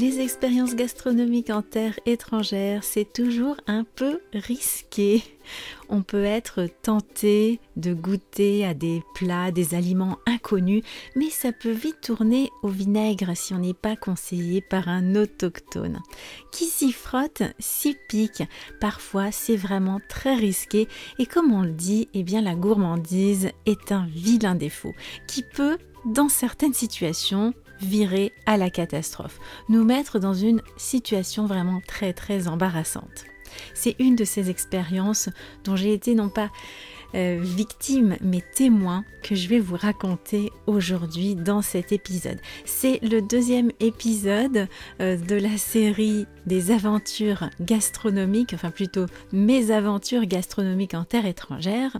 Les expériences gastronomiques en terre étrangère, c'est toujours un peu risqué. On peut être tenté de goûter à des plats, des aliments inconnus, mais ça peut vite tourner au vinaigre si on n'est pas conseillé par un autochtone. Qui s'y frotte, s'y pique. Parfois, c'est vraiment très risqué et comme on le dit, eh bien la gourmandise est un vilain défaut qui peut dans certaines situations, virer à la catastrophe, nous mettre dans une situation vraiment très très embarrassante. C'est une de ces expériences dont j'ai été non pas euh, victime mais témoin que je vais vous raconter aujourd'hui dans cet épisode. C'est le deuxième épisode euh, de la série des aventures gastronomiques, enfin plutôt mes aventures gastronomiques en terre étrangère.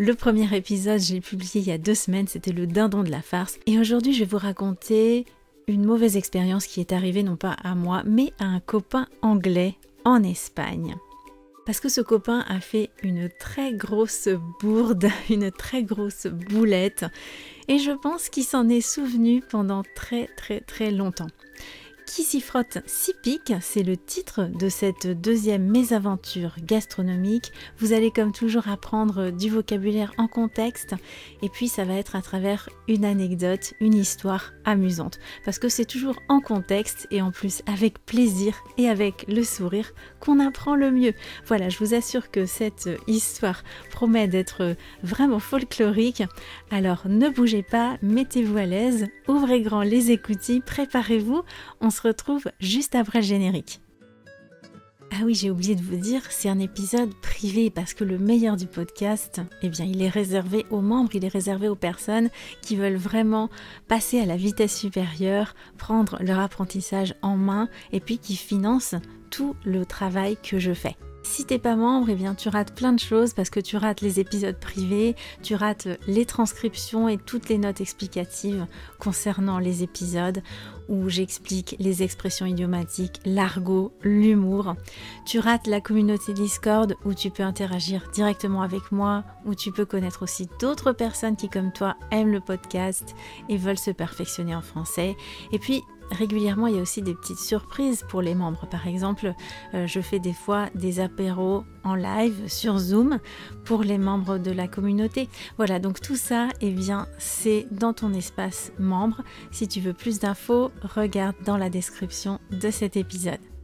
Le premier épisode, j'ai publié il y a deux semaines, c'était le dindon de la farce. Et aujourd'hui, je vais vous raconter une mauvaise expérience qui est arrivée non pas à moi, mais à un copain anglais en Espagne. Parce que ce copain a fait une très grosse bourde, une très grosse boulette, et je pense qu'il s'en est souvenu pendant très très très longtemps. Qui s'y frotte s'y pique, c'est le titre de cette deuxième mésaventure gastronomique. Vous allez comme toujours apprendre du vocabulaire en contexte et puis ça va être à travers une anecdote, une histoire amusante. Parce que c'est toujours en contexte et en plus avec plaisir et avec le sourire qu'on apprend le mieux. Voilà, je vous assure que cette histoire promet d'être vraiment folklorique. Alors ne bougez pas, mettez-vous à l'aise, ouvrez grand les écoutilles, préparez-vous. Retrouve juste après le générique. Ah oui, j'ai oublié de vous dire, c'est un épisode privé parce que le meilleur du podcast, eh bien, il est réservé aux membres, il est réservé aux personnes qui veulent vraiment passer à la vitesse supérieure, prendre leur apprentissage en main et puis qui financent tout le travail que je fais. Si t'es pas membre, eh bien tu rates plein de choses parce que tu rates les épisodes privés, tu rates les transcriptions et toutes les notes explicatives concernant les épisodes où j'explique les expressions idiomatiques, l'argot, l'humour. Tu rates la communauté Discord où tu peux interagir directement avec moi, où tu peux connaître aussi d'autres personnes qui comme toi aiment le podcast et veulent se perfectionner en français. Et puis régulièrement, il y a aussi des petites surprises pour les membres. Par exemple, euh, je fais des fois des apéros en live sur Zoom pour les membres de la communauté. Voilà, donc tout ça, eh bien, c'est dans ton espace membre. Si tu veux plus d'infos, regarde dans la description de cet épisode.